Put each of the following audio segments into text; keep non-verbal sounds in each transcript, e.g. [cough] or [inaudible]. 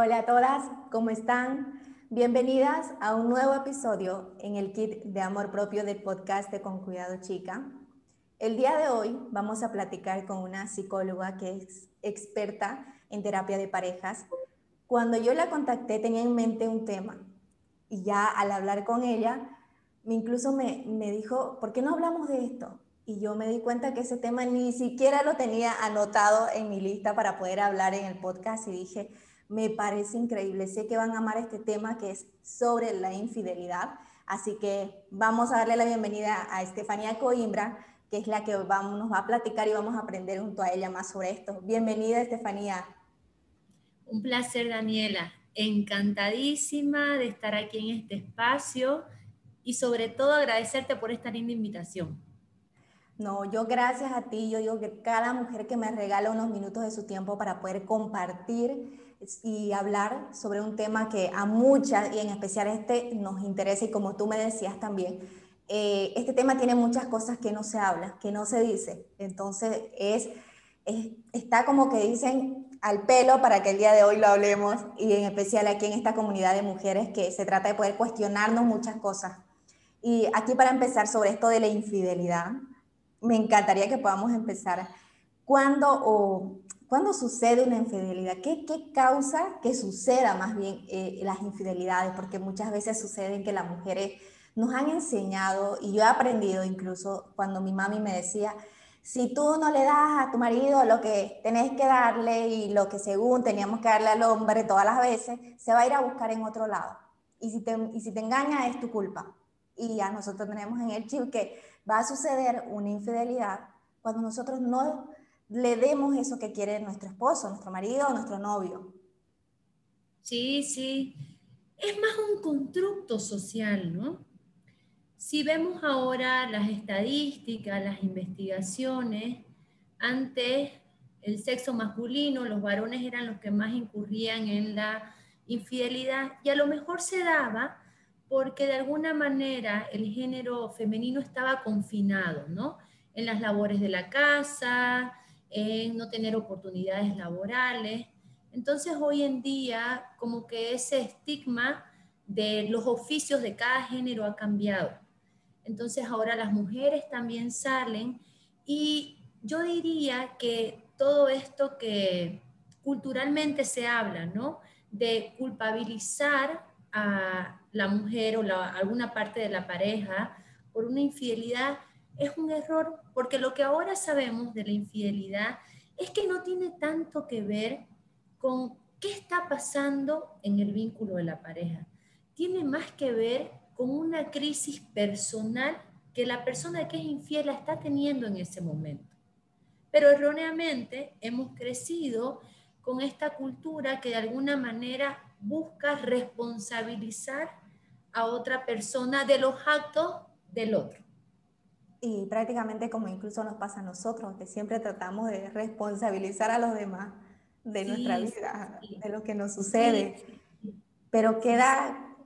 Hola a todas, ¿cómo están? Bienvenidas a un nuevo episodio en el kit de amor propio del podcast de Con Cuidado Chica. El día de hoy vamos a platicar con una psicóloga que es experta en terapia de parejas. Cuando yo la contacté tenía en mente un tema y ya al hablar con ella, incluso me, me dijo, ¿por qué no hablamos de esto? Y yo me di cuenta que ese tema ni siquiera lo tenía anotado en mi lista para poder hablar en el podcast y dije, me parece increíble. Sé que van a amar este tema que es sobre la infidelidad. Así que vamos a darle la bienvenida a Estefanía Coimbra, que es la que vamos, nos va a platicar y vamos a aprender junto a ella más sobre esto. Bienvenida, Estefanía. Un placer, Daniela. Encantadísima de estar aquí en este espacio y sobre todo agradecerte por esta linda invitación. No, yo gracias a ti, yo digo que cada mujer que me regala unos minutos de su tiempo para poder compartir y hablar sobre un tema que a muchas, y en especial este, nos interesa, y como tú me decías también, eh, este tema tiene muchas cosas que no se habla, que no se dice. Entonces, es, está como que dicen al pelo para que el día de hoy lo hablemos, y en especial aquí en esta comunidad de mujeres que se trata de poder cuestionarnos muchas cosas. Y aquí para empezar sobre esto de la infidelidad, me encantaría que podamos empezar. ¿Cuándo o ¿Cuándo sucede una infidelidad? ¿Qué, qué causa que suceda más bien eh, las infidelidades? Porque muchas veces suceden que las mujeres nos han enseñado, y yo he aprendido incluso cuando mi mami me decía, si tú no le das a tu marido lo que tenés que darle y lo que según teníamos que darle al hombre todas las veces, se va a ir a buscar en otro lado. Y si te, y si te engaña es tu culpa. Y a nosotros tenemos en el chip que va a suceder una infidelidad cuando nosotros no le demos eso que quiere nuestro esposo, nuestro marido, nuestro novio. Sí, sí. Es más un constructo social, ¿no? Si vemos ahora las estadísticas, las investigaciones, antes el sexo masculino, los varones eran los que más incurrían en la infidelidad y a lo mejor se daba porque de alguna manera el género femenino estaba confinado, ¿no? En las labores de la casa, en no tener oportunidades laborales. Entonces hoy en día como que ese estigma de los oficios de cada género ha cambiado. Entonces ahora las mujeres también salen y yo diría que todo esto que culturalmente se habla, ¿no? De culpabilizar a la mujer o alguna parte de la pareja por una infidelidad, es un error porque lo que ahora sabemos de la infidelidad es que no tiene tanto que ver con qué está pasando en el vínculo de la pareja. Tiene más que ver con una crisis personal que la persona que es infiel está teniendo en ese momento. Pero erróneamente hemos crecido con esta cultura que de alguna manera busca responsabilizar a otra persona de los actos del otro y prácticamente como incluso nos pasa a nosotros, que siempre tratamos de responsabilizar a los demás de nuestra vida, de lo que nos sucede. Pero queda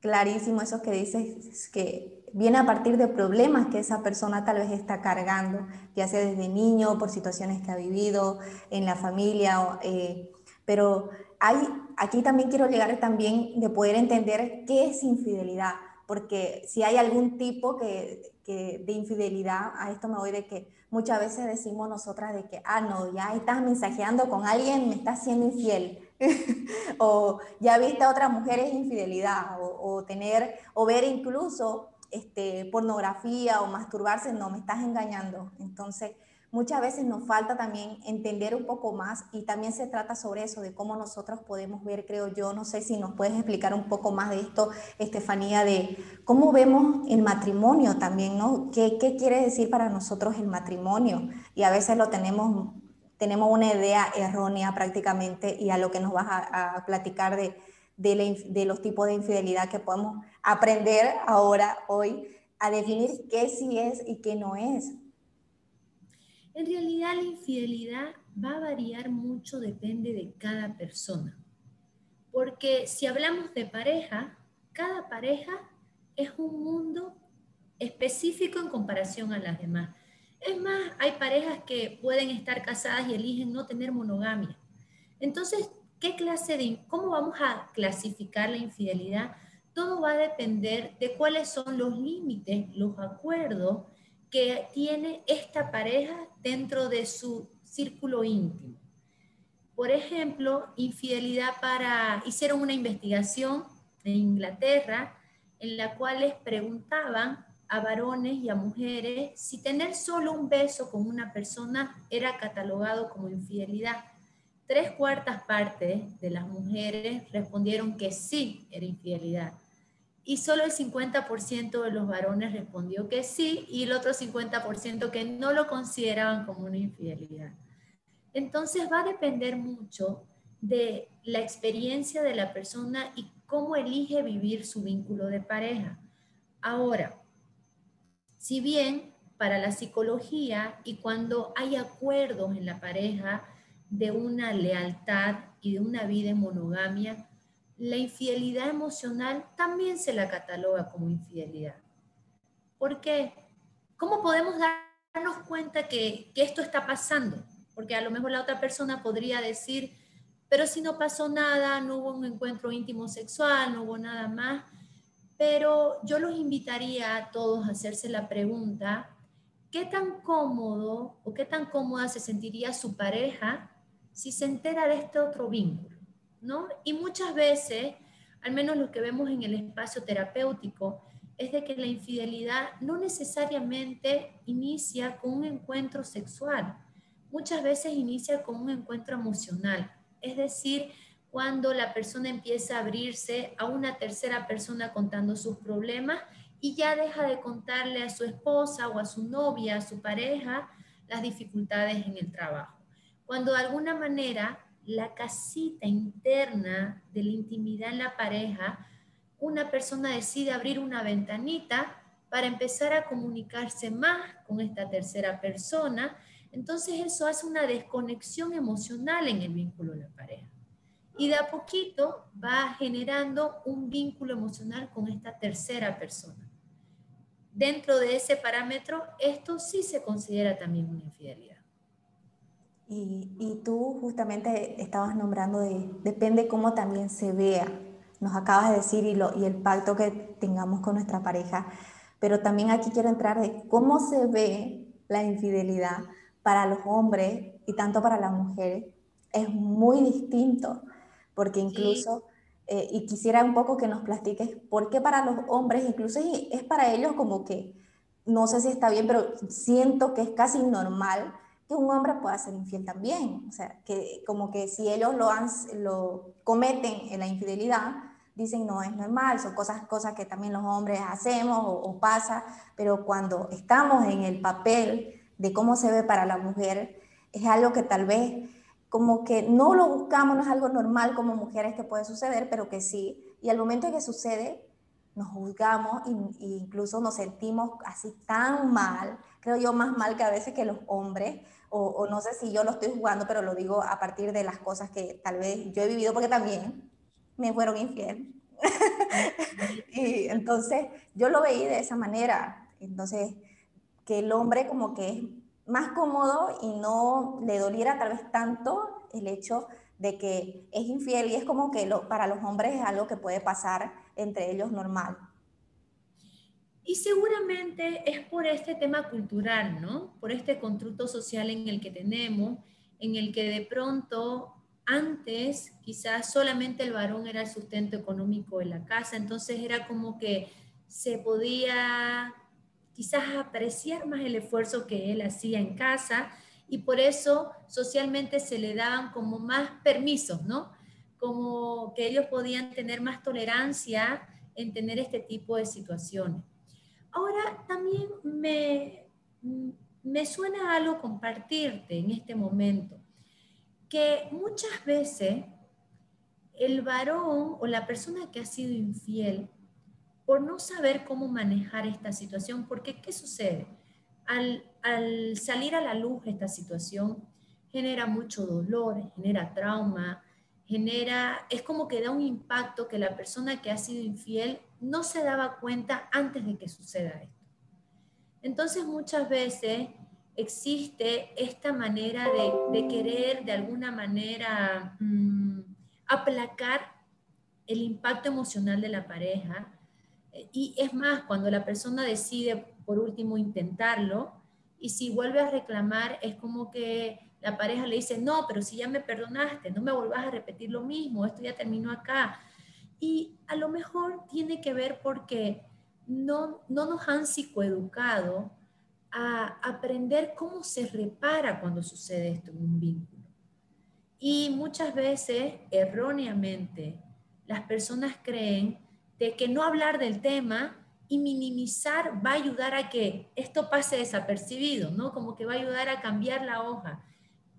clarísimo eso que dices, que viene a partir de problemas que esa persona tal vez está cargando, ya sea desde niño, por situaciones que ha vivido en la familia, eh, pero hay, aquí también quiero llegar también de poder entender qué es infidelidad, porque si hay algún tipo que que de infidelidad, a esto me voy de que muchas veces decimos nosotras de que, ah, no, ya estás mensajeando con alguien, me estás siendo infiel. [laughs] o ya viste a otras mujeres infidelidad, o, tener, o ver incluso este, pornografía o masturbarse, no, me estás engañando. Entonces, muchas veces nos falta también entender un poco más y también se trata sobre eso, de cómo nosotros podemos ver, creo yo, no sé si nos puedes explicar un poco más de esto, Estefanía, de cómo vemos el matrimonio también, ¿no? ¿Qué, quiere decir para nosotros el matrimonio? Y a veces lo tenemos tenemos una idea errónea prácticamente y a lo que nos vas a, platicar de, de, los tipos de infidelidad que podemos aprender ahora, hoy, a definir qué sí es y qué no es. En realidad la infidelidad va a variar mucho, depende de cada persona. Porque si hablamos de pareja, cada pareja es un mundo específico en comparación a las demás. Es más, hay parejas que pueden estar casadas y eligen no tener monogamia. Entonces, ¿qué clase de, cómo vamos a clasificar la infidelidad? Todo va a depender de cuáles son los límites, los acuerdos que tiene esta pareja dentro de su círculo íntimo. Por ejemplo, infidelidad para, hicieron una investigación en Inglaterra en la cual les preguntaban a varones y a mujeres si tener solo un beso con una persona era catalogado como infidelidad. Tres cuartas partes de las mujeres respondieron que sí era infidelidad. Y solo el 50% de los varones respondió que sí y el otro 50% que no lo consideraban como una infidelidad. Entonces va a depender mucho de la experiencia de la persona y cómo elige vivir su vínculo de pareja. Ahora, si bien para la psicología y cuando hay acuerdos en la pareja de una lealtad y de una vida en monogamia, la infidelidad emocional también se la cataloga como infidelidad. ¿Por qué? ¿Cómo podemos darnos cuenta que, que esto está pasando? Porque a lo mejor la otra persona podría decir, pero si no pasó nada, no hubo un encuentro íntimo sexual, no hubo nada más. Pero yo los invitaría a todos a hacerse la pregunta, ¿qué tan cómodo o qué tan cómoda se sentiría su pareja si se entera de este otro vínculo? Y muchas veces, al menos lo que vemos en el espacio terapéutico, es de que la infidelidad no necesariamente inicia con un encuentro sexual, muchas veces inicia con un encuentro emocional, es decir, cuando la persona empieza a abrirse a una tercera persona contando sus problemas y ya deja de contarle a su esposa o a su novia, a su pareja, las dificultades en el trabajo. Cuando de alguna manera la casita interna de la intimidad en la pareja, una persona decide abrir una ventanita para empezar a comunicarse más con esta tercera persona, entonces eso hace una desconexión emocional en el vínculo de la pareja y de a poquito va generando un vínculo emocional con esta tercera persona. Dentro de ese parámetro, esto sí se considera también una infidelidad. Y, tú justamente estabas nombrando de, depende cómo también se vea. Nos acabas de decir y, lo, y el pacto que tengamos con nuestra pareja, pero también aquí quiero entrar de cómo se ve la infidelidad para los hombres y tanto para las mujeres. Es muy distinto porque incluso, eh, y quisiera un poco que nos platiques, por qué para los hombres, incluso es para ellos como que, no sé si está bien, pero siento que es casi normal que un hombre pueda ser infiel también. O sea, que como que si ellos lo, han, lo cometen en la infidelidad, dicen no es normal, son cosas, cosas que también los hombres hacemos o, o pasa, pero cuando estamos en el papel de cómo se ve para la mujer, es algo que tal vez como que no lo buscamos, no es algo normal como mujeres que puede suceder, pero que sí. Y al momento en que sucede, nos juzgamos e incluso nos sentimos así tan mal, creo yo más mal que a veces que los hombres, o, no sé si yo lo estoy jugando, pero lo digo a partir de las cosas que tal vez yo he vivido, porque también me fueron infiel. [laughs] y entonces yo lo veí de esa manera. Entonces, que el hombre como que es más cómodo y no le doliera tal vez tanto el hecho de que es infiel y es como que lo, para los hombres es algo que puede pasar entre ellos normal. Y seguramente es por este tema cultural, ¿no? Por este constructo social en el que tenemos, en el que de pronto antes quizás solamente el varón era el sustento económico de la casa, entonces era como que se podía quizás apreciar más el esfuerzo que él hacía en casa y por eso socialmente se le daban como más permisos, ¿no? Como que ellos podían tener más tolerancia en tener este tipo de situaciones. Ahora también me, me suena algo compartirte en este momento. que muchas veces el varón o la persona que ha sido infiel, por no saber cómo manejar esta situación, porque ¿qué sucede? Al, al salir a la luz esta situación, genera mucho dolor, genera trauma, genera, es como que da un impacto que la persona que ha sido infiel no se daba cuenta antes de que suceda esto. Entonces muchas veces existe esta manera de, querer de alguna manera mm, aplacar el impacto emocional de la pareja. Y es más, cuando la persona decide por último intentarlo, y si vuelve a reclamar, es como que la pareja le dice, no, pero si ya me perdonaste, no me vuelvas a repetir lo mismo, esto ya terminó acá. Y a lo mejor tiene que ver porque no, no nos han psicoeducado a aprender cómo se repara cuando sucede esto en un vínculo. Y muchas veces, erróneamente, las personas creen de que no hablar del tema y minimizar va a ayudar a que esto pase desapercibido, ¿no? Como que va a ayudar a cambiar la hoja.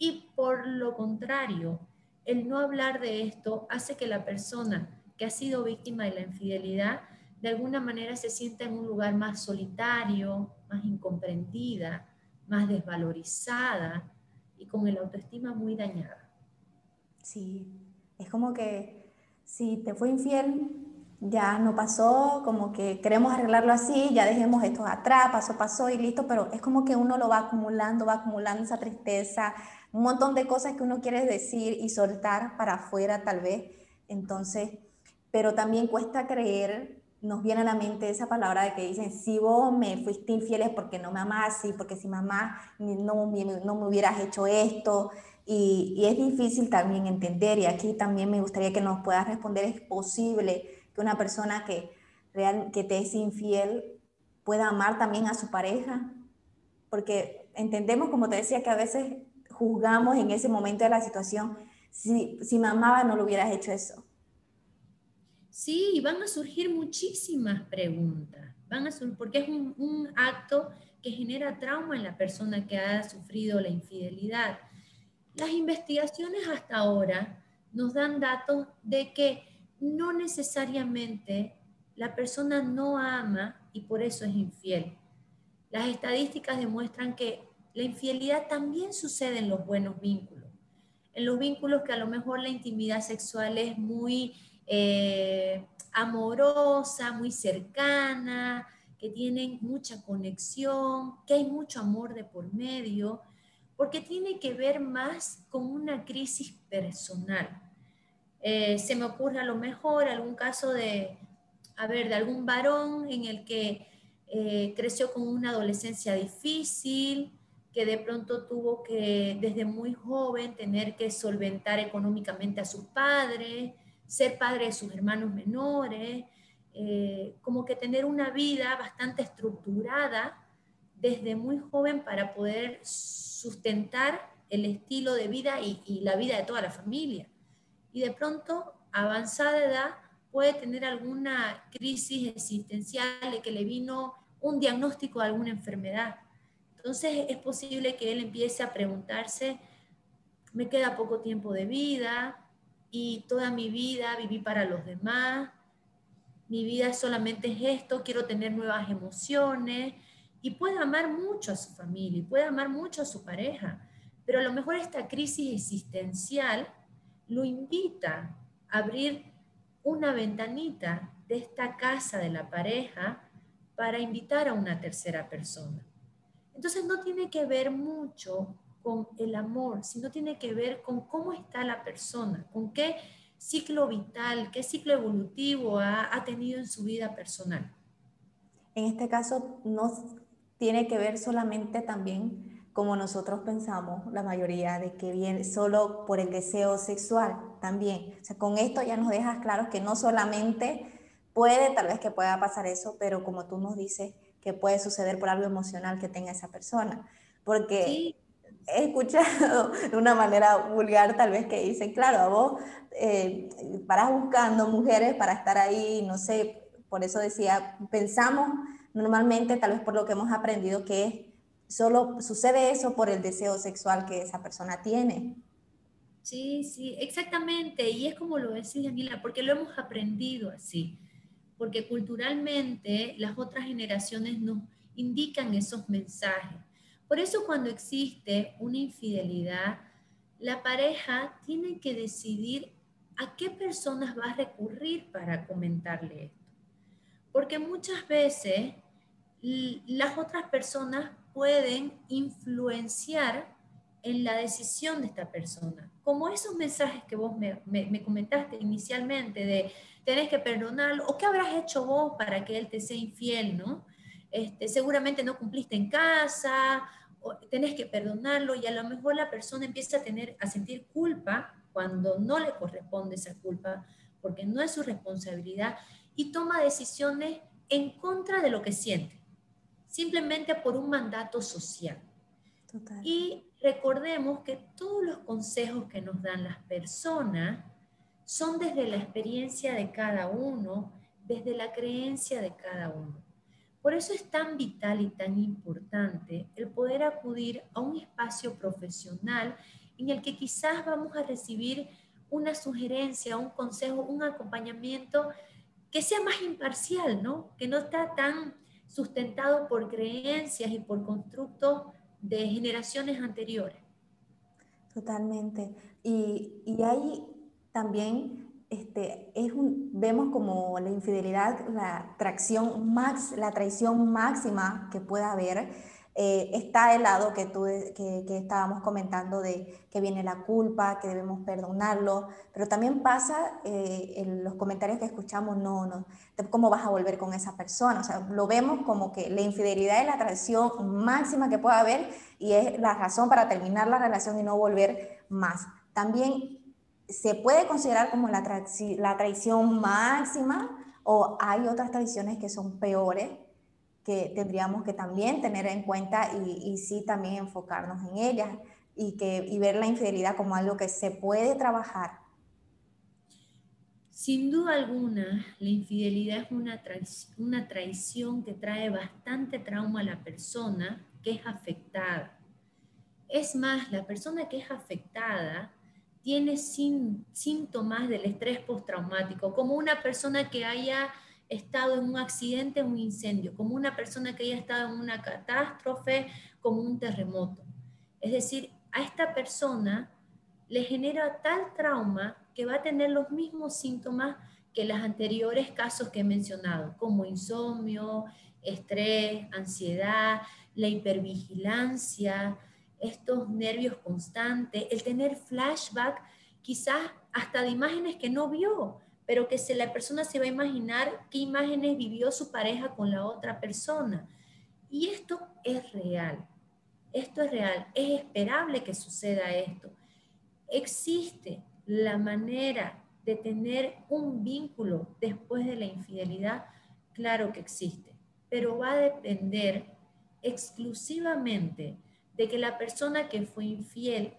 Y por lo contrario, el no hablar de esto hace que la persona que ha sido víctima de la infidelidad de alguna manera se sienta en un lugar más solitario, más incomprendida, más desvalorizada y con el autoestima muy dañada. Sí, es como que si te fue infiel, ya no pasó, como que queremos arreglarlo así, ya dejemos esto atrás, pasó, pasó y listo, pero es como que uno lo va acumulando, va acumulando esa tristeza, un montón de cosas que uno quiere decir y soltar para afuera tal vez. Entonces, pero también cuesta creer nos viene a la mente esa palabra de que dicen, si vos me fuiste infiel es porque no me amás, y porque si mamá no, no me hubieras hecho esto. Y, y, es difícil también entender, y aquí también me gustaría que nos puedas responder, ¿es posible que una persona que, real, que te es infiel pueda amar también a su pareja? Porque entendemos, como te decía, que a veces juzgamos en ese momento de la situación, si, si me amaba no lo hubieras hecho eso Sí, van a surgir muchísimas preguntas, van a porque es un, acto que genera trauma en la persona que ha sufrido la infidelidad. Las investigaciones hasta ahora nos dan datos de que no necesariamente la persona no ama y por eso es infiel. Las estadísticas demuestran que la infidelidad también sucede en los buenos vínculos, en los vínculos que a lo mejor la intimidad sexual es muy eh, amorosa, muy cercana, que tienen mucha conexión, que hay mucho amor de por medio, porque tiene que ver más con una crisis personal. Eh, se me ocurre a lo mejor algún caso de, a de algún varón en el que eh, creció con una adolescencia difícil, que de pronto tuvo que desde muy joven tener que solventar económicamente a sus padres, ser padre de sus hermanos menores, eh, como que tener una vida bastante estructurada desde muy joven para poder sustentar el estilo de vida y la vida de toda la familia. Y de pronto, avanzada edad, puede tener alguna crisis existencial de que le vino un diagnóstico de alguna enfermedad. Entonces es posible que él empiece a preguntarse, me queda poco tiempo de vida, y toda mi vida viví para los demás, mi vida solamente es esto, quiero tener nuevas emociones y puede amar mucho a su familia, y puede amar mucho a su pareja, pero a lo mejor esta crisis existencial lo invita a abrir una ventanita de esta casa de la pareja para invitar a una tercera persona. Entonces no tiene que ver mucho con el amor, sino tiene que ver con cómo está la persona, con qué ciclo vital, qué ciclo evolutivo ha, tenido en su vida personal. En este caso, no tiene que ver solamente también como nosotros pensamos, la mayoría, de que viene solo por el deseo sexual también. O sea, con esto ya nos dejas claro que no solamente puede, tal vez que pueda pasar eso, pero como tú nos dices, que puede suceder por algo emocional que tenga esa persona. Porque he escuchado [laughs] de una manera vulgar tal vez que dicen, claro, a vos eh, paras buscando mujeres para estar ahí, no sé, por eso decía, pensamos normalmente, tal vez por lo que hemos aprendido, que solo sucede eso por el deseo sexual que esa persona tiene. Sí, sí, exactamente. Y es como lo decía Daniela, porque lo hemos aprendido así. Porque culturalmente las otras generaciones nos indican esos mensajes. Por eso cuando existe una infidelidad, la pareja tiene que decidir a qué personas va a recurrir para comentarle esto. Porque muchas veces las otras personas pueden influenciar en la decisión de esta persona. Como esos mensajes que vos me, me, comentaste inicialmente de tenés que perdonarlo, o qué habrás hecho vos para que él te sea infiel, ¿no? Este, seguramente no cumpliste en casa, o tenés que perdonarlo y a lo mejor la persona empieza a, tener, a sentir culpa cuando no le corresponde esa culpa, porque no es su responsabilidad, y toma decisiones en contra de lo que siente, simplemente por un mandato social. Y recordemos que todos los consejos que nos dan las personas son desde la experiencia de cada uno, desde la creencia de cada uno. Por eso es tan vital y tan importante el poder acudir a un espacio profesional en el que quizás vamos a recibir una sugerencia, un consejo, un acompañamiento que sea más imparcial, ¿no? Que no está tan sustentado por creencias y por constructos de generaciones anteriores. Totalmente. Y, y ahí también este, es un, vemos como la infidelidad, la traición, max, la traición máxima que pueda haber eh, está el lado que, tú, que, que, estábamos comentando de que viene la culpa, que debemos perdonarlo, pero también pasa eh, en los comentarios que escuchamos, no, no, ¿cómo vas a volver con esa persona? O sea, lo vemos como que la infidelidad es la traición máxima que pueda haber y es la razón para terminar la relación y no volver más. También se puede considerar como la, la traición máxima o hay otras traiciones que son peores que tendríamos que también tener en cuenta y, y sí también enfocarnos en ellas y, que, y ver la infidelidad como algo que se puede trabajar. Sin duda alguna, la infidelidad es una, una traición que trae bastante trauma a la persona que es afectada. Es más, la persona que es afectada tiene síntomas del estrés postraumático, como una persona que haya estado en un accidente, un incendio, como una persona que haya estado en una catástrofe, como un terremoto. Es decir, a esta persona le genera tal trauma que va a tener los mismos síntomas que los anteriores casos que he mencionado, como insomnio, estrés, ansiedad, la hipervigilancia, estos nervios constantes, el tener flashback quizás hasta de imágenes que no vio, pero que si la persona se va a imaginar qué imágenes vivió su pareja con la otra persona. Y esto es real, esto es real, es esperable que suceda esto. Existe la manera de tener un vínculo después de la infidelidad, claro que existe, pero va a depender exclusivamente de que la persona que fue infiel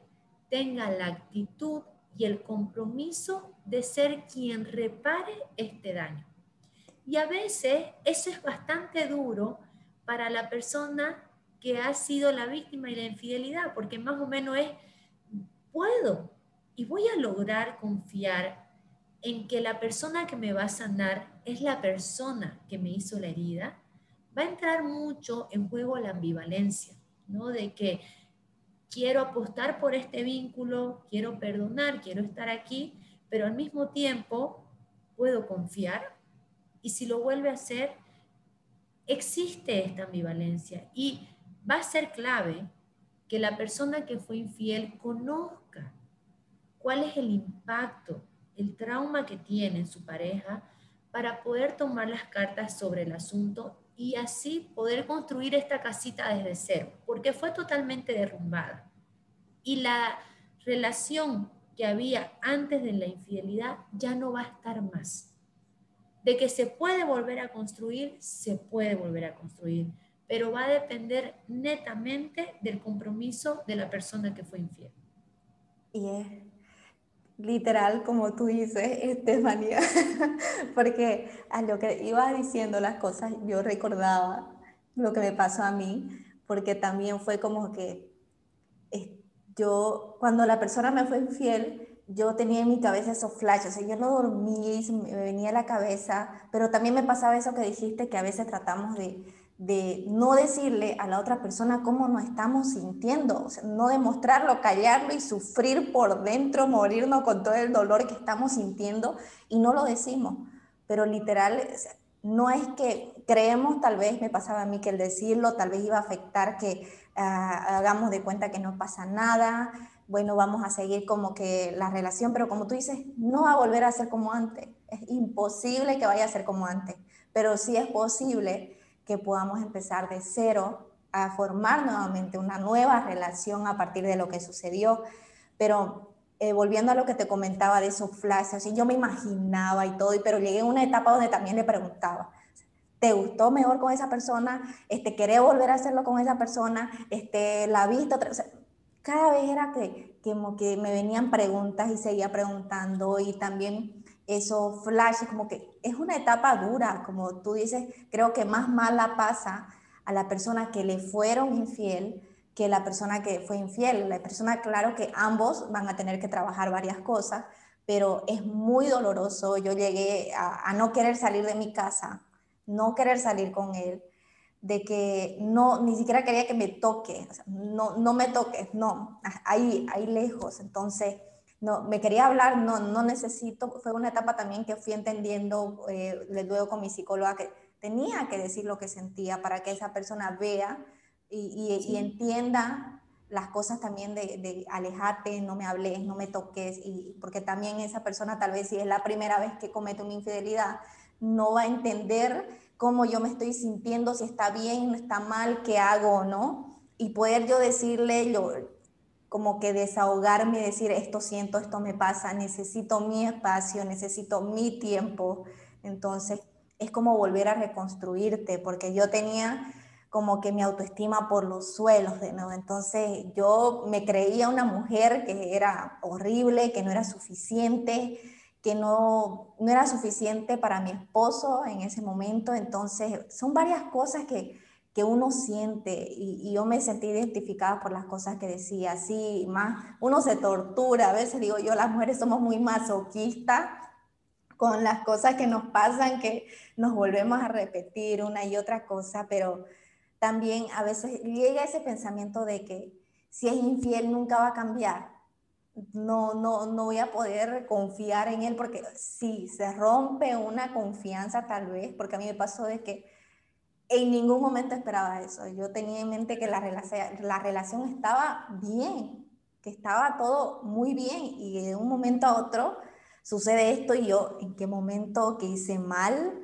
tenga la actitud y el compromiso de ser quien repare este daño. Y a veces eso es bastante duro para la persona que ha sido la víctima de la infidelidad, porque más o menos es, puedo y voy a lograr confiar en que la persona que me va a sanar es la persona que me hizo la herida, va a entrar mucho en juego la ambivalencia, ¿no? De que quiero apostar por este vínculo, quiero perdonar, quiero estar aquí, pero al mismo tiempo puedo confiar y si lo vuelve a hacer, existe esta ambivalencia y va a ser clave que la persona que fue infiel conozca cuál es el impacto, el trauma que tiene en su pareja para poder tomar las cartas sobre el asunto y así poder construir esta casita desde cero, porque fue totalmente derrumbada. Y la relación que había antes de la infidelidad ya no va a estar más. De que se puede volver a construir, se puede volver a construir, pero va a depender netamente del compromiso de la persona que fue infiel. Y es literal, como tú dices, Estefanía, [laughs] porque a lo que iba diciendo las cosas, yo recordaba lo que me pasó a mí, porque también fue como que yo, cuando la persona me fue infiel, yo tenía en mi cabeza esos flashes, o sea, yo no dormía me venía a la cabeza, pero también me pasaba eso que dijiste, que a veces tratamos de, de no decirle a la otra persona cómo nos estamos sintiendo, o sea, no demostrarlo, callarlo y sufrir por dentro, morirnos con todo el dolor que estamos sintiendo y no lo decimos. Pero literal, no es que creemos, tal vez me pasaba a mí que el decirlo tal vez iba a afectar que ah, hagamos de cuenta que no pasa nada, bueno, vamos a seguir como que la relación, pero como tú dices, no va a volver a ser como antes. Es imposible que vaya a ser como antes, pero sí es posible que podamos empezar de cero a formar nuevamente una nueva relación a partir de lo que sucedió. Pero eh, volviendo a lo que te comentaba de esos flashes, yo me imaginaba y todo, pero llegué a una etapa donde también le preguntaba, ¿te gustó mejor con esa persona? Este, ¿Querés volver a hacerlo con esa persona? Este, ¿La viste otra Cada vez era que, que, como que me venían preguntas y seguía preguntando y también esos flashes, como que es una etapa dura, como tú dices, creo que más mala pasa a la persona que le fueron infiel que la persona que fue infiel. La persona, claro que ambos van a tener que trabajar varias cosas, pero es muy doloroso. Yo llegué a, no querer salir de mi casa, no querer salir con él, de que no, ni siquiera quería que me toque, no, no me toques, no, ahí, ahí lejos. Entonces, no, me quería hablar, no, no necesito, fue una etapa también que fui entendiendo eh, luego con mi psicóloga que tenía que decir lo que sentía para que esa persona vea y, y, entienda las cosas también de, de, alejate, no me hables, no me toques, y porque también esa persona tal vez si es la primera vez que comete una infidelidad, no va a entender cómo yo me estoy sintiendo, si está bien, está mal, qué hago o no, y poder yo decirle, yo, como que desahogarme y decir, esto siento, esto me pasa, necesito mi espacio, necesito mi tiempo. Entonces, es como volver a reconstruirte, porque yo tenía como que mi autoestima por los suelos de nuevo. Entonces, yo me creía una mujer que era horrible, que no era suficiente, que no, no era suficiente para mi esposo en ese momento. Entonces, son varias cosas que que uno siente y, yo me sentí identificada por las cosas que decía, así más, uno se tortura, a veces digo yo, las mujeres somos muy masoquistas con las cosas que nos pasan, que nos volvemos a repetir una y otra cosa, pero también a veces llega ese pensamiento de que si es infiel nunca va a cambiar, no, no, no voy a poder confiar en él porque si se rompe una confianza tal vez, porque a mí me pasó de que en ningún momento esperaba eso. Yo tenía en mente que la relación, la relación estaba bien, que estaba todo muy bien y de un momento a otro sucede esto y yo, ¿en qué momento que hice mal?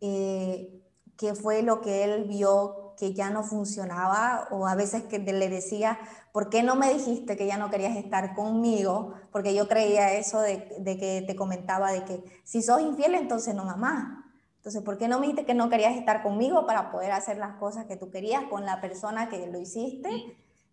Eh, ¿Qué fue lo que él vio que ya no funcionaba? O a veces que le decía, ¿por qué no me dijiste que ya no querías estar conmigo? Porque yo creía eso de, de que te comentaba de que si sos infiel, entonces no mamá entonces, ¿por qué no me dijiste que no querías estar conmigo para poder hacer las cosas que tú querías con la persona que lo hiciste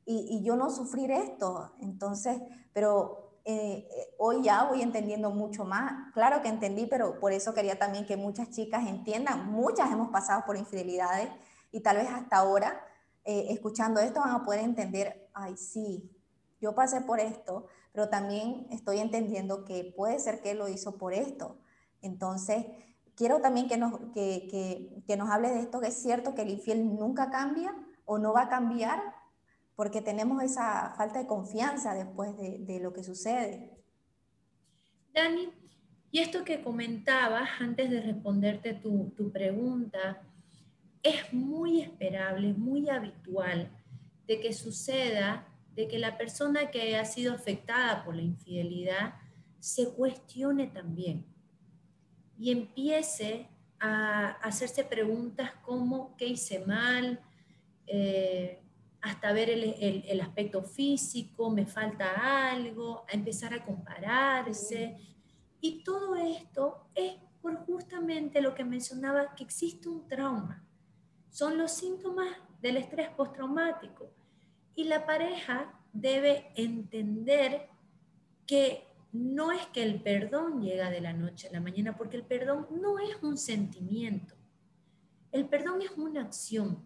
y, y yo no sufrir esto? Entonces, pero eh, eh, hoy ya voy entendiendo mucho más. Claro que entendí, pero por eso quería también que muchas chicas entiendan. Muchas hemos pasado por infidelidades y tal vez hasta ahora, eh, escuchando esto, van a poder entender, ay, sí, yo pasé por esto, pero también estoy entendiendo que puede ser que lo hizo por esto. Entonces, quiero también que nos, que, que, que nos hable de esto, que es cierto que el infiel nunca cambia o no va a cambiar porque tenemos esa falta de confianza después de, de lo que sucede. Dani, y esto que comentabas antes de responderte tu, tu pregunta, es muy esperable, muy habitual de que suceda, de que la persona que ha sido afectada por la infidelidad se cuestione también y empiece a hacerse preguntas como qué hice mal, eh, hasta ver el, aspecto físico, me falta algo, a empezar a compararse. Y todo esto es por justamente lo que mencionaba, que existe un trauma. Son los síntomas del estrés postraumático. Y la pareja debe entender que no es que el perdón llega de la noche a la mañana, porque el perdón no es un sentimiento. El perdón es una acción.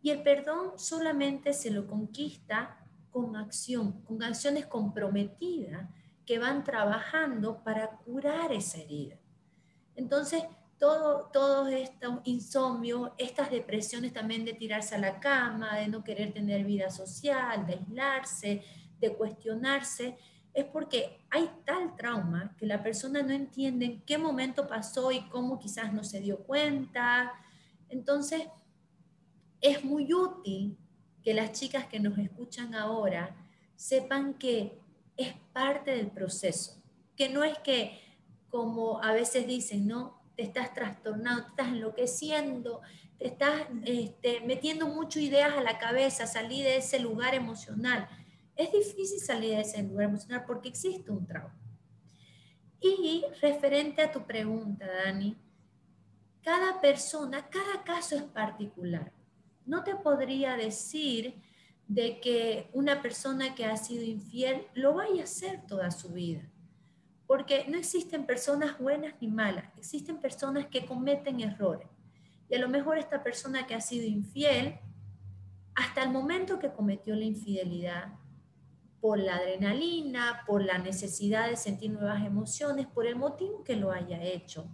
Y el perdón solamente se lo conquista con acción, con acciones comprometidas que van trabajando para curar esa herida. Entonces, todo, todos estos insomnios, estas depresiones también de tirarse a la cama, de no querer tener vida social, de aislarse, de cuestionarse, es porque hay tal trauma que la persona no entiende en qué momento pasó y cómo quizás no se dio cuenta. Entonces, es muy útil que las chicas que nos escuchan ahora sepan que es parte del proceso, que no es que como a veces dicen, ¿no? Te estás trastornando, te estás enloqueciendo, te estás este, metiendo muchas ideas a la cabeza, salir de ese lugar emocional. Es difícil salir de ese lugar emocional porque existe un trauma. Y referente a tu pregunta, Dani, cada persona, cada caso es particular. No te podría decir de que una persona que ha sido infiel lo vaya a hacer toda su vida. Porque no existen personas buenas ni malas, existen personas que cometen errores. Y a lo mejor esta persona que ha sido infiel, hasta el momento que cometió la infidelidad, por la adrenalina, por la necesidad de sentir nuevas emociones, por el motivo que lo haya hecho,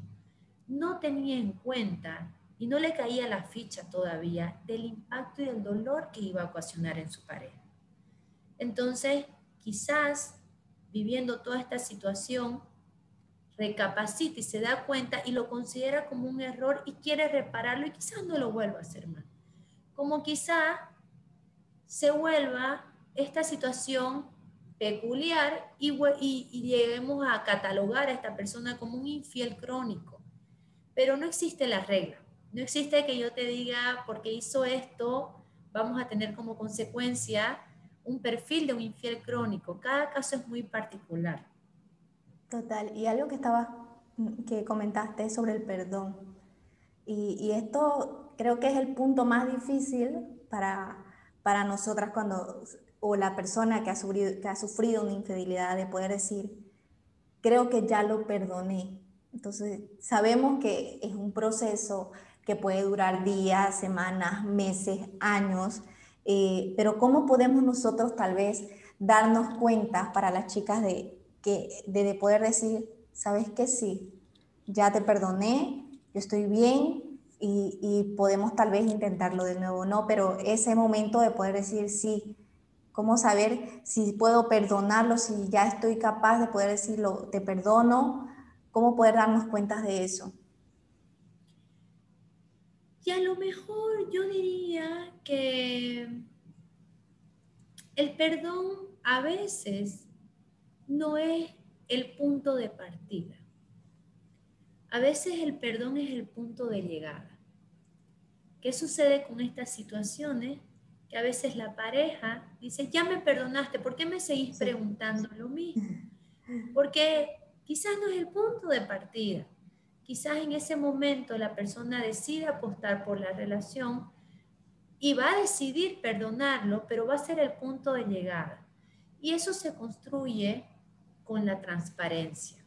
no tenía en cuenta y no le caía la ficha todavía del impacto y del dolor que iba a ocasionar en su pareja. Entonces, quizás viviendo toda esta situación, recapacita y se da cuenta y lo considera como un error y quiere repararlo y quizás no lo vuelva a hacer más. Como quizás se vuelva esta situación peculiar y, y lleguemos a catalogar a esta persona como un infiel crónico. Pero no existe la regla. No existe que yo te diga, porque hizo esto, vamos a tener como consecuencia un perfil de un infiel crónico. Cada caso es muy particular. Total. Y algo que estaba que comentaste sobre el perdón. Y, y, esto creo que es el punto más difícil para, para nosotras cuando, o la persona que ha, sufrido, que ha sufrido una infidelidad, de poder decir, creo que ya lo perdoné. Entonces, sabemos que es un proceso, que puede durar días, semanas, meses, años, eh, pero ¿cómo podemos nosotros tal vez darnos cuenta para las chicas de, que, de, poder decir, sabes que sí, ya te perdoné, yo estoy bien y, y, podemos tal vez intentarlo de nuevo, ¿no? Pero ese momento de poder decir sí, ¿cómo saber si puedo perdonarlo, si ya estoy capaz de poder decirlo, te perdono? ¿Cómo poder darnos cuenta de eso? Y a lo mejor yo diría que el perdón a veces no es el punto de partida. A veces el perdón es el punto de llegada. ¿Qué sucede con estas situaciones? Que a veces la pareja dice, ya me perdonaste, ¿por qué me seguís preguntando lo mismo? [laughs] Porque quizás no es el punto de partida quizás en ese momento la persona decide apostar por la relación y va a decidir perdonarlo, pero va a ser el punto de llegada. Y eso se construye con la transparencia.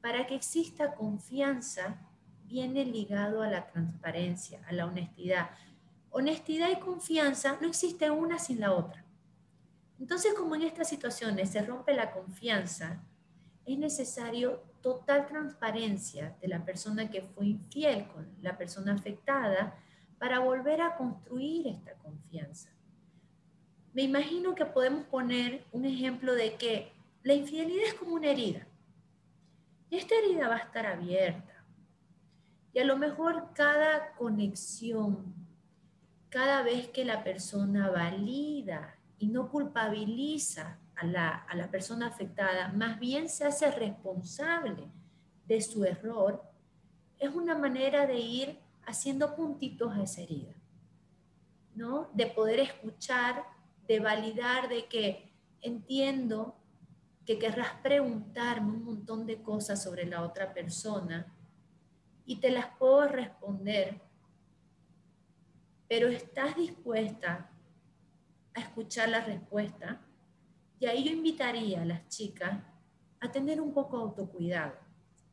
Para que exista confianza, viene ligado a la transparencia, a la honestidad. Honestidad y confianza no existe una sin la otra. Entonces, como en estas situaciones se rompe la confianza, es necesario total transparencia de la persona que fue infiel con la persona afectada para volver a construir esta confianza. Me imagino que podemos poner un ejemplo de que la infidelidad es como una herida. Y esta herida va a estar abierta. Y a lo mejor cada conexión, cada vez que la persona valida y no culpabiliza a la, persona afectada, más bien se hace responsable de su error, es una manera de ir haciendo puntitos a esa herida, ¿no? De poder escuchar, de validar, de que entiendo que querrás preguntarme un montón de cosas sobre la otra persona y te las puedo responder, pero estás dispuesta a escuchar la respuesta y ahí yo invitaría a las chicas a tener un poco de autocuidado.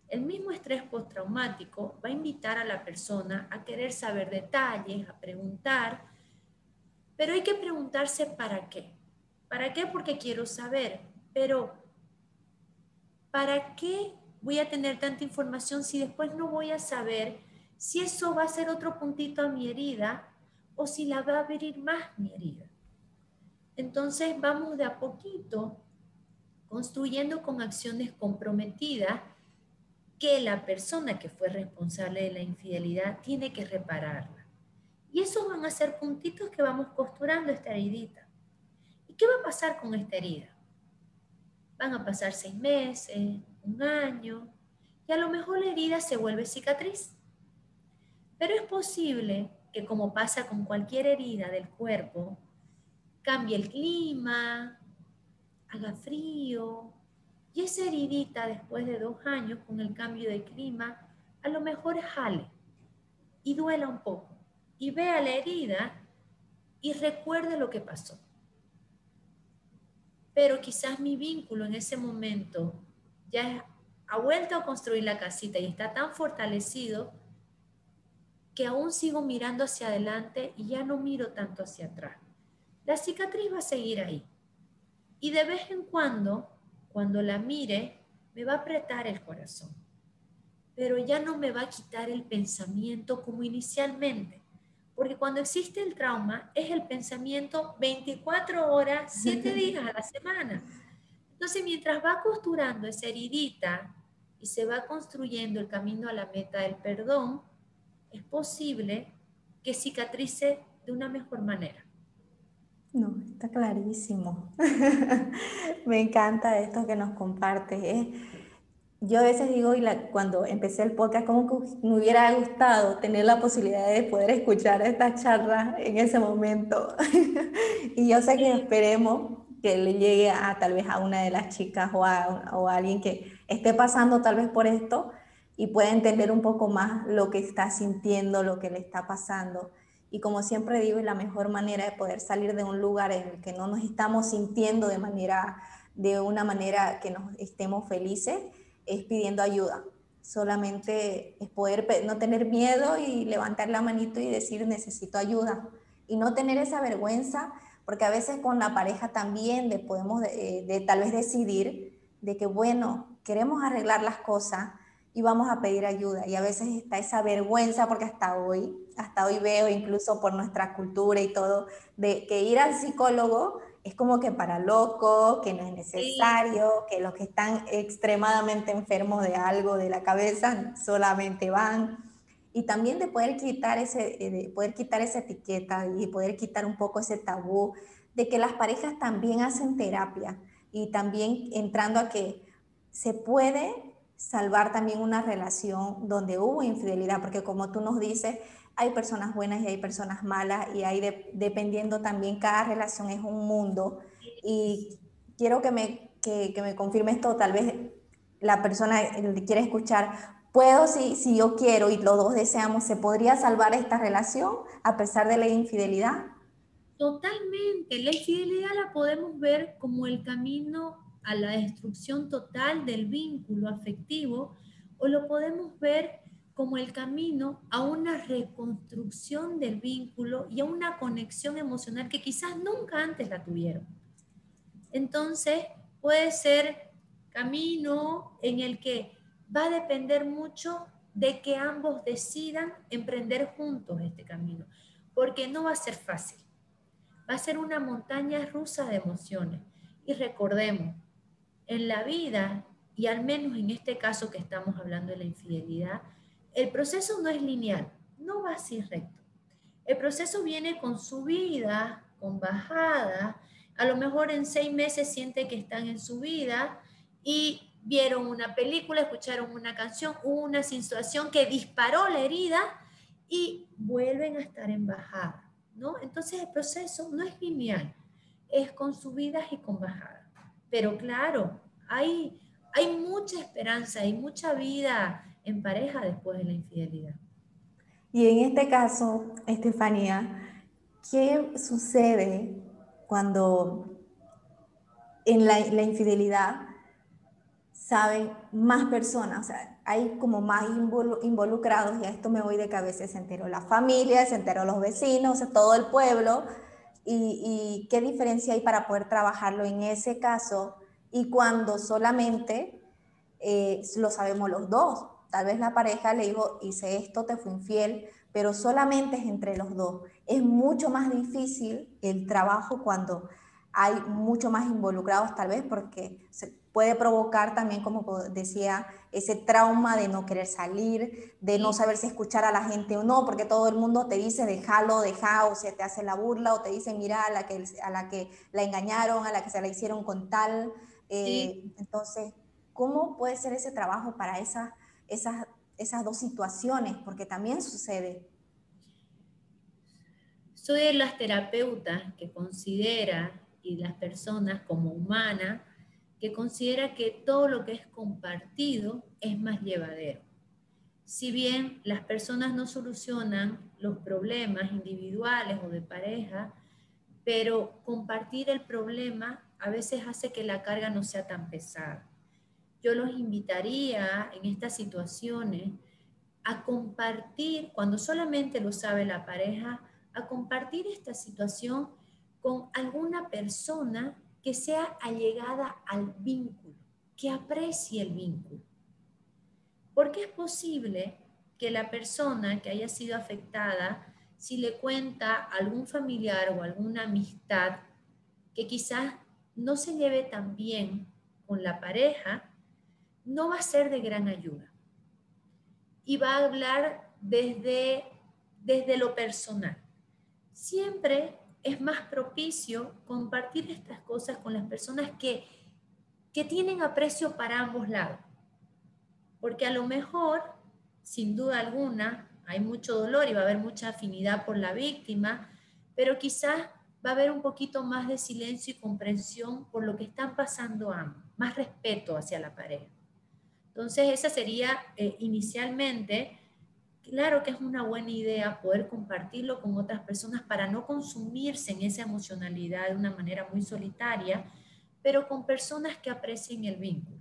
El mismo estrés postraumático va a invitar a la persona a querer saber detalles, a preguntar, pero hay que preguntarse para qué. ¿Para qué? Porque quiero saber. Pero, ¿para qué voy a tener tanta información si después no voy a saber si eso va a ser otro puntito a mi herida o si la va a abrir más mi herida? Entonces vamos de a poquito construyendo con acciones comprometidas que la persona que fue responsable de la infidelidad tiene que repararla. Y esos van a ser puntitos que vamos costurando esta heridita. ¿Y qué va a pasar con esta herida? Van a pasar seis meses, un año, y a lo mejor la herida se vuelve cicatriz. Pero es posible que como pasa con cualquier herida del cuerpo, cambie el clima, haga frío, y esa heridita después de dos años con el cambio de clima, a lo mejor jale y duela un poco, y vea la herida y recuerde lo que pasó. Pero quizás mi vínculo en ese momento ya ha vuelto a construir la casita y está tan fortalecido que aún sigo mirando hacia adelante y ya no miro tanto hacia atrás. La cicatriz va a seguir ahí. Y de vez en cuando, cuando la mire, me va a apretar el corazón. Pero ya no me va a quitar el pensamiento como inicialmente. Porque cuando existe el trauma, es el pensamiento 24 horas, 7 días a la semana. Entonces, mientras va costurando esa heridita y se va construyendo el camino a la meta del perdón, es posible que cicatrice de una mejor manera. No, está clarísimo. [laughs] Me encanta esto que nos compartes. ¿eh? Yo a veces digo, y cuando empecé el podcast, como que me hubiera gustado tener la posibilidad de poder escuchar esta charla en ese momento. [laughs] y yo sé que esperemos que le llegue a tal vez a una de las chicas o a, o a alguien que esté pasando tal vez por esto y pueda entender un poco más lo que está sintiendo, lo que le está pasando. Y como siempre digo, es la mejor manera de poder salir de un lugar en el que no nos estamos sintiendo de, manera, de una manera que nos estemos felices, es pidiendo ayuda. Solamente es poder no tener miedo y levantar la manito y decir necesito ayuda. Y no tener esa vergüenza porque a veces con la pareja también de, podemos de, de, tal vez decidir de que, bueno, queremos arreglar las cosas y vamos a pedir ayuda. Y a veces está esa vergüenza, porque hasta hoy, hasta hoy veo, incluso por nuestra cultura y todo, de que ir al psicólogo es como que para locos, que no es necesario, que los que están extremadamente enfermos de algo de la cabeza solamente van. Y también de poder quitar, ese, eh, de poder quitar esa etiqueta y poder quitar un poco ese tabú de que las parejas también hacen terapia y también entrando a que se puede salvar también una relación donde hubo infidelidad, porque como tú nos dices, hay personas buenas y hay personas malas y hay dependiendo también, cada relación es un mundo y quiero que me, que, me confirme esto, tal vez la persona que quiere escuchar, Puedo, si, si yo quiero y los dos deseamos, ¿se podría salvar esta relación a pesar de la infidelidad? Totalmente. La infidelidad la podemos ver como el camino a la destrucción total del vínculo afectivo o lo podemos ver como el camino a una reconstrucción del vínculo y a una conexión emocional que quizás nunca antes la tuvieron. Entonces, puede ser camino en el que va a depender mucho de que ambos decidan emprender juntos este camino, porque no va a ser fácil. Va a ser una montaña rusa de emociones. Y recordemos, en la vida, y al menos en este caso que estamos hablando de la infidelidad, el proceso no es lineal, no va así recto. El proceso viene con subida, con bajada. A lo mejor en seis meses siente que están en su vida y vieron una película, escucharon una canción, una situación que disparó la herida y vuelven a estar en bajada, ¿no? Entonces el proceso no es lineal, es con subidas y con bajadas. Pero claro, hay, hay mucha esperanza, hay mucha vida en pareja después de la infidelidad. Y en este caso, Estefanía, ¿qué sucede cuando en la, infidelidad saben más personas, o sea, hay como más involucrados y a esto me voy de cabeza, se enteró la familia, se enteró los vecinos, todo el pueblo, y, qué diferencia hay para poder trabajarlo en ese caso y cuando solamente eh, lo sabemos los dos. Tal vez la pareja le dijo, hice esto, te fui infiel, pero solamente es entre los dos. Es mucho más difícil el trabajo cuando hay mucho más involucrados tal vez porque se puede provocar también, como decía, ese trauma de no querer salir, de no saber si escuchar a la gente o no, porque todo el mundo te dice déjalo, deja, o se te hace la burla, o te dice mira a la que, a la, que la engañaron, a la que se la hicieron con tal. Eh, entonces, ¿cómo puede ser ese trabajo para esas, esas, esas dos situaciones? Porque también sucede. Soy de las terapeutas que considera y las personas como humanas que considera que todo lo que es compartido es más llevadero. Si bien las personas no solucionan los problemas individuales o de pareja, pero compartir el problema a veces hace que la carga no sea tan pesada. Yo los invitaría en estas situaciones a compartir, cuando solamente lo sabe la pareja, a compartir esta situación con alguna persona que sea allegada al vínculo, que aprecie el vínculo. Porque es posible que la persona que haya sido afectada, si le cuenta a algún familiar o alguna amistad que quizás no se lleve tan bien con la pareja, no va a ser de gran ayuda. Y va a hablar desde, desde lo personal. Siempre es más propicio compartir estas cosas con las personas que, que tienen aprecio para ambos lados. Porque a lo mejor, sin duda alguna, hay mucho dolor y va a haber mucha afinidad por la víctima, pero quizás va a haber un poquito más de silencio y comprensión por lo que están pasando ambos, más respeto hacia la pareja. Entonces, esa sería eh, inicialmente claro que es una buena idea poder compartirlo con otras personas para no consumirse en esa emocionalidad de una manera muy solitaria, pero con personas que aprecien el vínculo.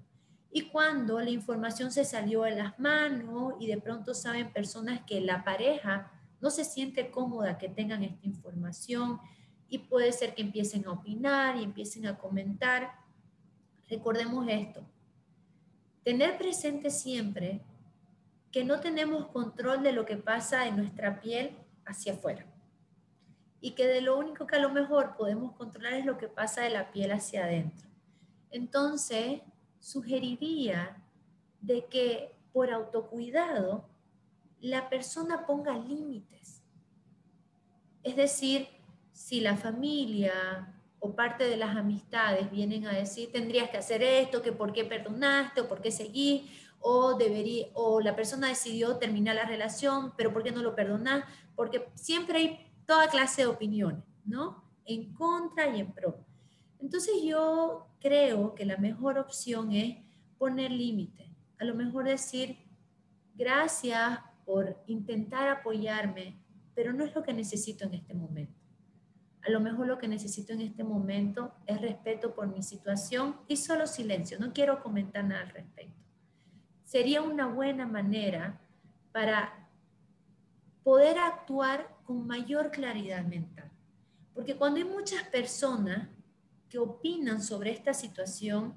Y cuando la información se salió de las manos y de pronto saben personas que la pareja no se siente cómoda que tengan esta información y puede ser que empiecen a opinar y empiecen a comentar, recordemos esto. Tener presente siempre que no tenemos control de lo que pasa en nuestra piel hacia afuera. Y que de lo único que a lo mejor podemos controlar es lo que pasa de la piel hacia adentro. Entonces, sugeriría de que por autocuidado la persona ponga límites. Es decir, si la familia o parte de las amistades vienen a decir, tendrías que hacer esto, que por qué perdonaste o por qué seguí, o, debería, o la persona decidió terminar la relación, pero ¿por qué no lo perdona? Porque siempre hay toda clase de opiniones, ¿no? En contra y en pro. Entonces yo creo que la mejor opción es poner límite. A lo mejor decir, gracias por intentar apoyarme, pero no es lo que necesito en este momento. A lo mejor lo que necesito en este momento es respeto por mi situación y solo silencio. No quiero comentar nada al respecto sería una buena manera para poder actuar con mayor claridad mental. Porque cuando hay muchas personas que opinan sobre esta situación,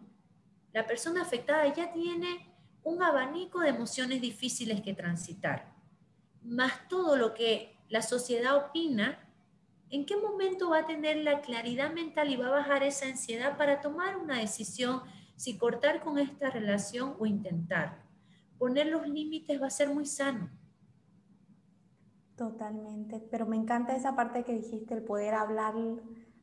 la persona afectada ya tiene un abanico de emociones difíciles que transitar. Más todo lo que la sociedad opina, ¿en qué momento va a tener la claridad mental y va a bajar esa ansiedad para tomar una decisión si cortar con esta relación o intentar? poner los límites va a ser muy sano. Totalmente, pero me encanta esa parte que dijiste, el poder hablar,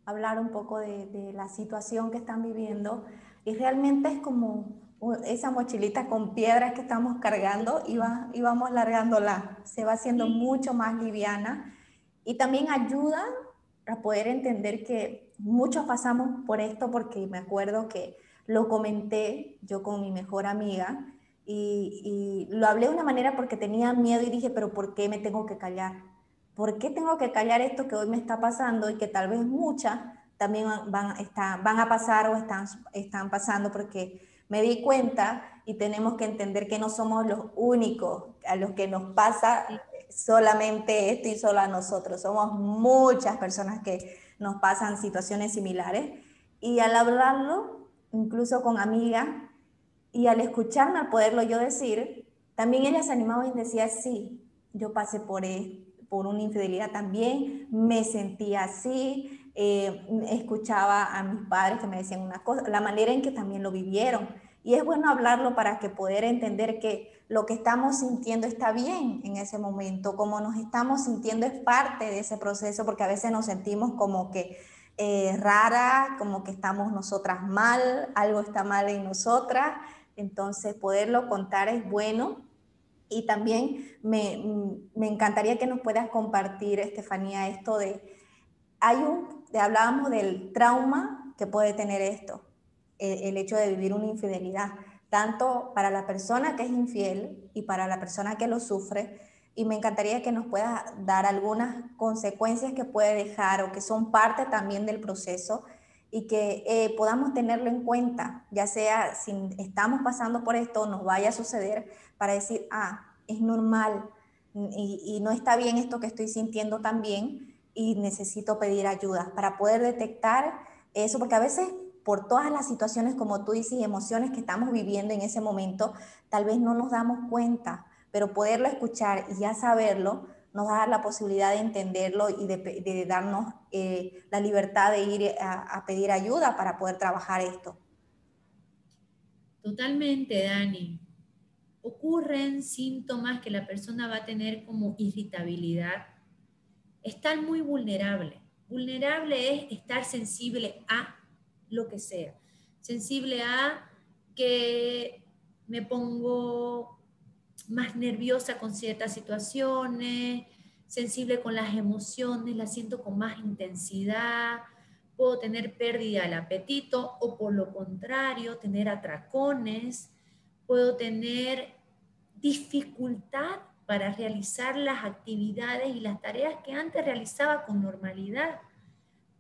hablar un poco de, la situación que están viviendo y realmente es como esa mochilita con piedras que estamos cargando y, va, y vamos largándola, se va haciendo mucho más liviana y también ayuda a poder entender que muchos pasamos por esto porque me acuerdo que lo comenté yo con mi mejor amiga y, lo hablé de una manera porque tenía miedo y dije, pero ¿por qué me tengo que callar? ¿Por qué tengo que callar esto que hoy me está pasando y que tal vez muchas también van, van a pasar o están, están pasando? Porque me di cuenta y tenemos que entender que no somos los únicos a los que nos pasa solamente esto y solo a nosotros. Somos muchas personas que nos pasan situaciones similares. Y al hablarlo, incluso con amigas, y al escucharme, al poderlo yo decir, también ella se animaba y decía, sí, yo pasé por, e, por una infidelidad también, me sentía así, eh, escuchaba a mis padres que me decían una cosa, la manera en que también lo vivieron. Y es bueno hablarlo para que poder entender que lo que estamos sintiendo está bien en ese momento, como nos estamos sintiendo es parte de ese proceso, porque a veces nos sentimos como que eh, rara, como que estamos nosotras mal, algo está mal en nosotras, entonces poderlo contar es bueno. Y también me, me encantaría que nos puedas compartir, Estefanía, esto de, hay un, hablábamos del trauma que puede tener esto, el, hecho de vivir una infidelidad, tanto para la persona que es infiel y para la persona que lo sufre. Y me encantaría que nos puedas dar algunas consecuencias que puede dejar o que son parte también del proceso y que eh, podamos tenerlo en cuenta, ya sea si estamos pasando por esto, nos vaya a suceder, para decir, ah, es normal y, y no está bien esto que estoy sintiendo también y necesito pedir ayuda para poder detectar eso, porque a veces por todas las situaciones, como tú dices, emociones que estamos viviendo en ese momento, tal vez no nos damos cuenta, pero poderlo escuchar y ya saberlo nos da la posibilidad de entenderlo y de, darnos eh, la libertad de ir a, a pedir ayuda para poder trabajar esto. Totalmente, Dani. Ocurren síntomas que la persona va a tener como irritabilidad, estar muy vulnerable. Vulnerable es estar sensible a lo que sea. Sensible a que me pongo más nerviosa con ciertas situaciones, sensible con las emociones, las siento con más intensidad, puedo tener pérdida del apetito o por lo contrario, tener atracones, puedo tener dificultad para realizar las actividades y las tareas que antes realizaba con normalidad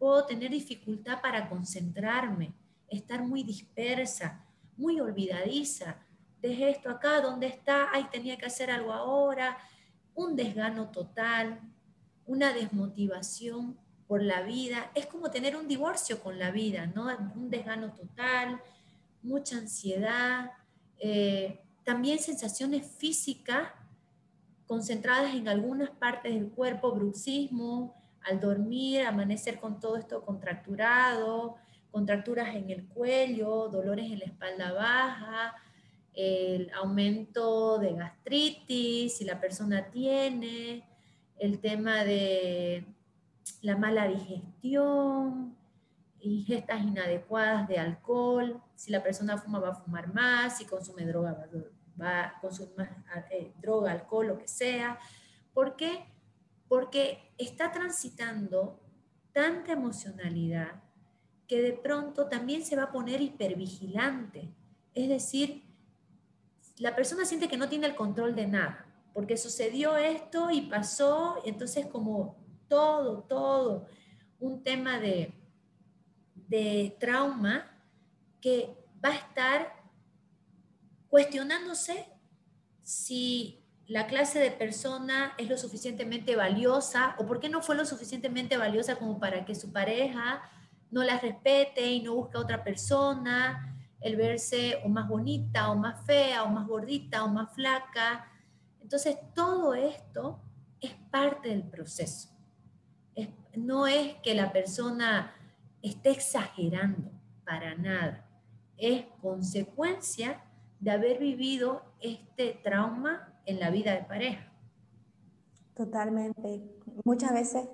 puedo tener dificultad para concentrarme, estar muy dispersa, muy olvidadiza. Dejé esto acá, ¿dónde está? Ay, tenía que hacer algo ahora. Un desgano total, una desmotivación por la vida. Es como tener un divorcio con la vida, ¿no? Un desgano total, mucha ansiedad, eh, también sensaciones físicas concentradas en algunas partes del cuerpo, bruxismo, al dormir, amanecer con todo esto contracturado, contracturas en el cuello, dolores en la espalda baja, el aumento de gastritis, si la persona tiene, el tema de la mala digestión, ingestas inadecuadas de alcohol, si la persona fuma va a fumar más, si consume droga va, a consumir más eh, droga, alcohol, lo que sea. ¿Por qué? Porque está transitando tanta emocionalidad que de pronto también se va a poner hipervigilante. Es decir, la persona siente que no tiene el control de nada, porque sucedió esto y pasó, entonces como todo, todo, un tema de, de trauma que va a estar cuestionándose si la clase de persona es lo suficientemente valiosa o por qué no fue lo suficientemente valiosa como para que su pareja no la respete y no busque a otra persona, el verse o más bonita o más fea o más gordita o más flaca. Entonces todo esto es parte del proceso. no es que la persona esté exagerando para nada, es consecuencia de haber vivido este trauma en la vida de pareja. Totalmente. Muchas veces,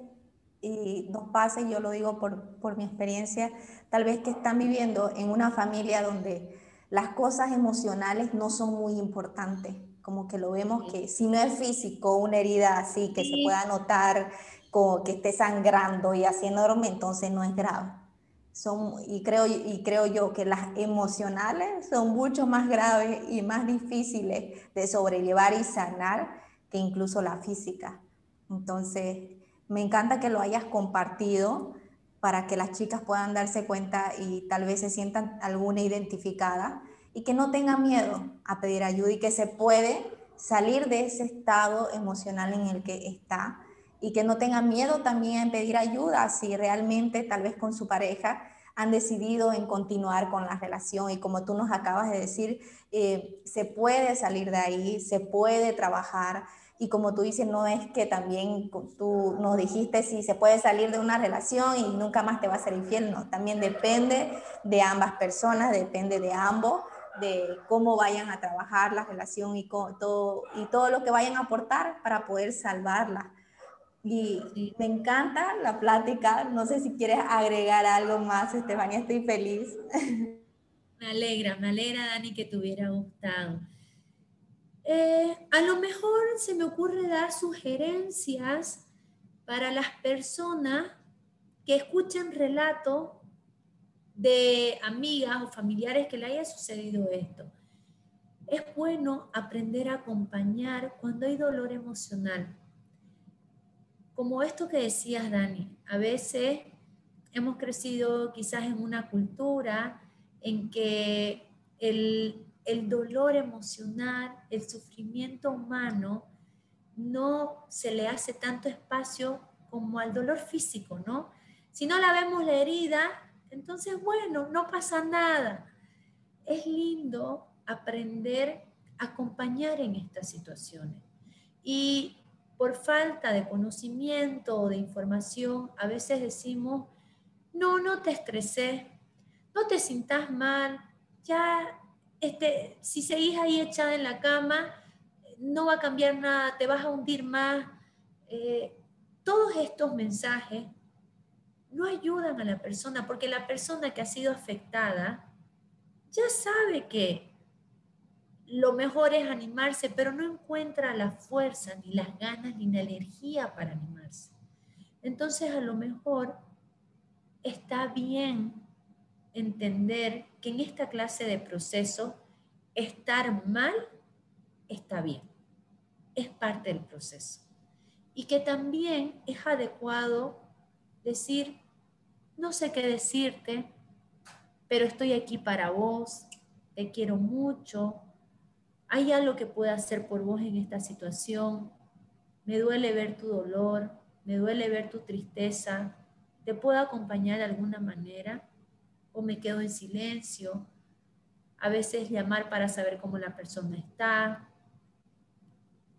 y nos pasa, y yo lo digo por, por mi experiencia, tal vez que están viviendo en una familia donde las cosas emocionales no son muy importantes, como que lo vemos que si no es físico, una herida así que se pueda notar, como que esté sangrando y haciendo enorme, entonces no es grave son, y, creo, y creo yo que las emocionales son mucho más graves y más difíciles de sobrellevar y sanar que incluso la física. Entonces, me encanta que lo hayas compartido para que las chicas puedan darse cuenta y tal vez se sientan alguna identificada y que no tengan miedo a pedir ayuda y que se puede salir de ese estado emocional en el que está y que no tengan miedo también en pedir ayuda si realmente tal vez con su pareja han decidido en continuar con la relación. Y como tú nos acabas de decir, eh, se puede salir de ahí, se puede trabajar. Y como tú dices, no es que también tú nos dijiste si se puede salir de una relación y nunca más te va a ser infiel, no, también depende de ambas personas, depende de ambos, de cómo vayan a trabajar la relación y, todo, y todo lo que vayan a aportar para poder salvarla. Y me encanta la plática. No sé si quieres agregar algo más, Estefania, estoy feliz. [laughs] Me alegra, me alegra, Dani, que te hubiera gustado. Eh, a lo mejor se me ocurre dar sugerencias para las personas que escuchen relato de amigas o familiares que le haya sucedido esto. Es bueno aprender a acompañar cuando hay dolor emocional como esto que decías, Dani, a veces hemos crecido quizás en una cultura en que el, dolor emocional, el sufrimiento humano, no se le hace tanto espacio como al dolor físico, ¿no? Si no la vemos la herida, entonces, bueno, no pasa nada. Es lindo aprender a acompañar en estas situaciones. Y por falta de conocimiento o de información, a veces decimos, no, no te estreses, no te sientas mal, ya, este, si seguís ahí echada en la cama, no va a cambiar nada, te vas a hundir más. Eh, todos estos mensajes no ayudan a la persona, porque la persona que ha sido afectada ya sabe que lo mejor es animarse, pero no encuentra la fuerza, ni las ganas, ni la energía para animarse. Entonces a lo mejor está bien entender que en esta clase de proceso estar mal está bien, es parte del proceso. Y que también es adecuado decir, no sé qué decirte, pero estoy aquí para vos, te quiero mucho, ¿Hay algo que pueda hacer por vos en esta situación? Me duele ver tu dolor, me duele ver tu tristeza. ¿Te puedo acompañar de alguna manera? ¿O me quedo en silencio? A veces llamar para saber cómo la persona está,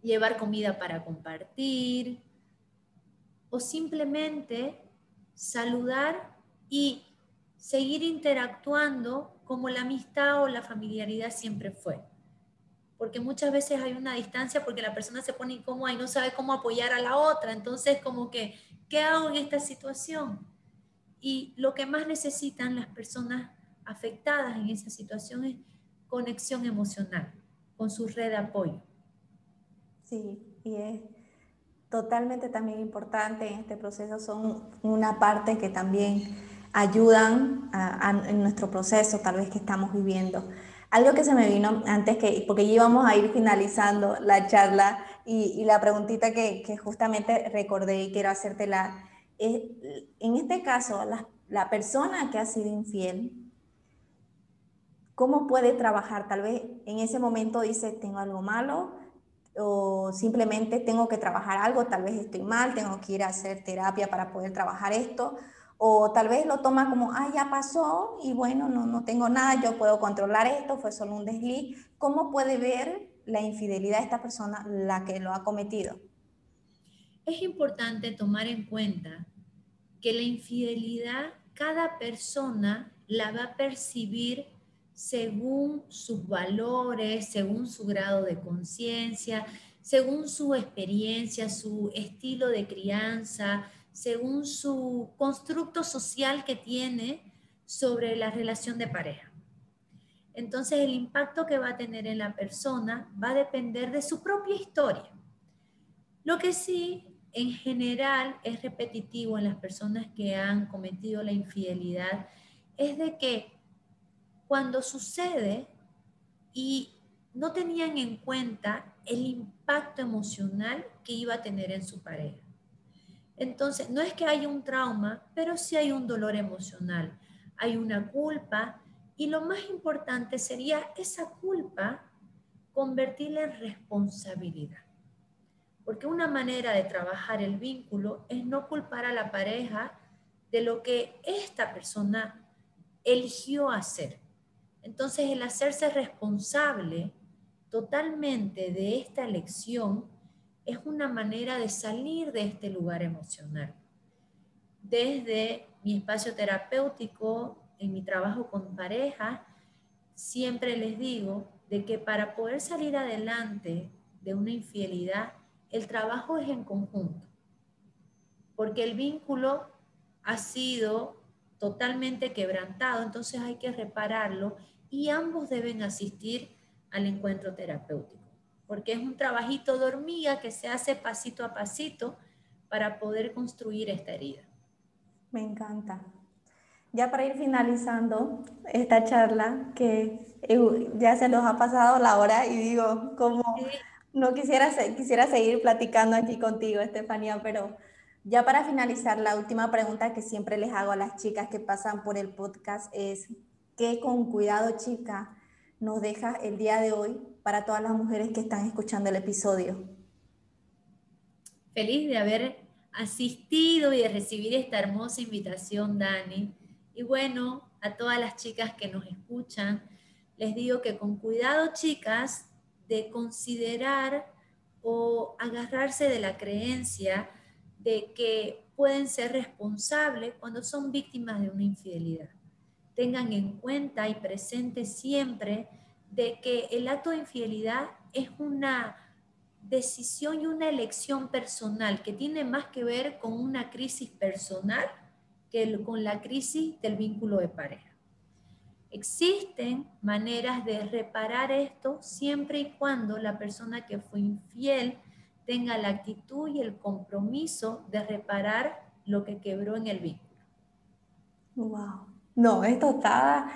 llevar comida para compartir, o simplemente saludar y seguir interactuando como la amistad o la familiaridad siempre fue porque muchas veces hay una distancia porque la persona se pone incómoda y no sabe cómo apoyar a la otra. Entonces, como que, ¿qué hago en esta situación? Y lo que más necesitan las personas afectadas en esa situación es conexión emocional con su red de apoyo. Sí, y es totalmente también importante en este proceso, son una parte que también ayudan en nuestro proceso tal vez que estamos viviendo. Algo que se me vino antes que, porque ya íbamos a ir finalizando la charla y, la preguntita que, justamente recordé y quiero hacértela, es, en este caso, la, la persona que ha sido infiel, ¿cómo puede trabajar? Tal vez en ese momento dice, tengo algo malo, o simplemente tengo que trabajar algo, tal vez estoy mal, tengo que ir a hacer terapia para poder trabajar esto, o tal vez lo toma como, ah, ya pasó y bueno, no, no tengo nada, yo puedo controlar esto, fue solo un desliz. ¿Cómo puede ver la infidelidad de esta persona, la que lo ha cometido? Es importante tomar en cuenta que la infidelidad cada persona la va a percibir según sus valores, según su grado de conciencia, según su experiencia, su estilo de crianza, según su constructo social que tiene sobre la relación de pareja. Entonces el impacto que va a tener en la persona va a depender de su propia historia. Lo que sí, en general, es repetitivo en las personas que han cometido la infidelidad es de que cuando sucede y no tenían en cuenta el impacto emocional que iba a tener en su pareja. Entonces, no es que haya un trauma, pero sí hay un dolor emocional, hay una culpa y lo más importante sería esa culpa convertirla en responsabilidad. Porque una manera de trabajar el vínculo es no culpar a la pareja de lo que esta persona eligió hacer. Entonces, el hacerse responsable totalmente de esta elección es una manera de salir de este lugar emocional. Desde mi espacio terapéutico, en mi trabajo con pareja, siempre les digo de que para poder salir adelante de una infidelidad, el trabajo es en conjunto, porque el vínculo ha sido totalmente quebrantado, entonces hay que repararlo y ambos deben asistir al encuentro terapéutico, porque es un trabajito de hormiga que se hace pasito a pasito para poder construir esta herida. Me encanta. Ya para ir finalizando esta charla, que eh, ya se nos ha pasado la hora y digo, como no quisiera, quisiera seguir platicando aquí contigo, Estefanía, pero ya para finalizar, la última pregunta que siempre les hago a las chicas que pasan por el podcast es, ¿qué con cuidado, chica, nos deja el día de hoy para todas las mujeres que están escuchando el episodio? Feliz de haber asistido y de recibir esta hermosa invitación, Dani. Y bueno, a todas las chicas que nos escuchan, les digo que con cuidado, chicas, de considerar o agarrarse de la creencia de que pueden ser responsables cuando son víctimas de una infidelidad. Tengan en cuenta y presente siempre de que el acto de infidelidad es una decisión y una elección personal que tiene más que ver con una crisis personal que con la crisis del vínculo de pareja. Existen maneras de reparar esto siempre y cuando la persona que fue infiel tenga la actitud y el compromiso de reparar lo que quebró en el vínculo. Wow. No, esto está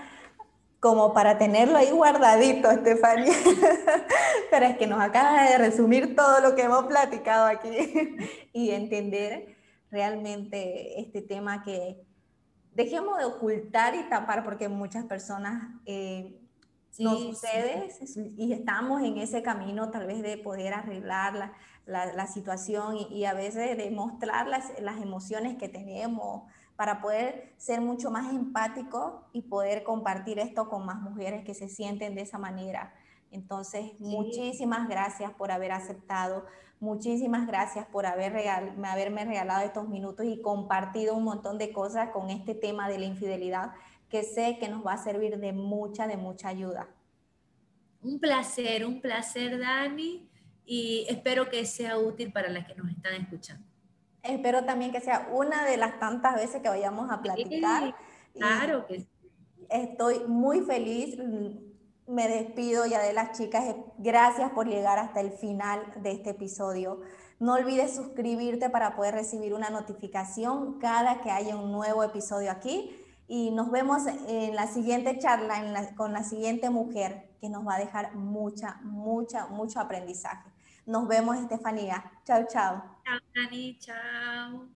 como para tenerlo ahí guardadito, Estefania. [laughs] Pero es que nos acaba de resumir todo lo que hemos platicado aquí [laughs] y entender realmente este tema que dejemos de ocultar y tapar porque muchas personas eh, no sucede y estamos en ese camino tal vez de poder arreglar la, la, situación y, a veces de mostrar las, las emociones que tenemos para poder ser mucho más empático y poder compartir esto con más mujeres que se sienten de esa manera. Entonces, muchísimas gracias por haber aceptado Muchísimas gracias por haber haberme regalado estos minutos y compartido un montón de cosas con este tema de la infidelidad que sé que nos va a servir de mucha, de mucha ayuda. Un placer, un placer, Dani, y espero que sea útil para las que nos están escuchando. Espero también que sea una de las tantas veces que vayamos a platicar. claro que sí. Estoy muy feliz me despido ya de las chicas. Gracias por llegar hasta el final de este episodio. No olvides suscribirte para poder recibir una notificación cada que haya un nuevo episodio aquí. Y nos vemos en la siguiente charla con la siguiente mujer que nos va a dejar mucha, mucha, mucho aprendizaje. Nos vemos, Estefanía. Chao, chao. Chao, Dani. Chao.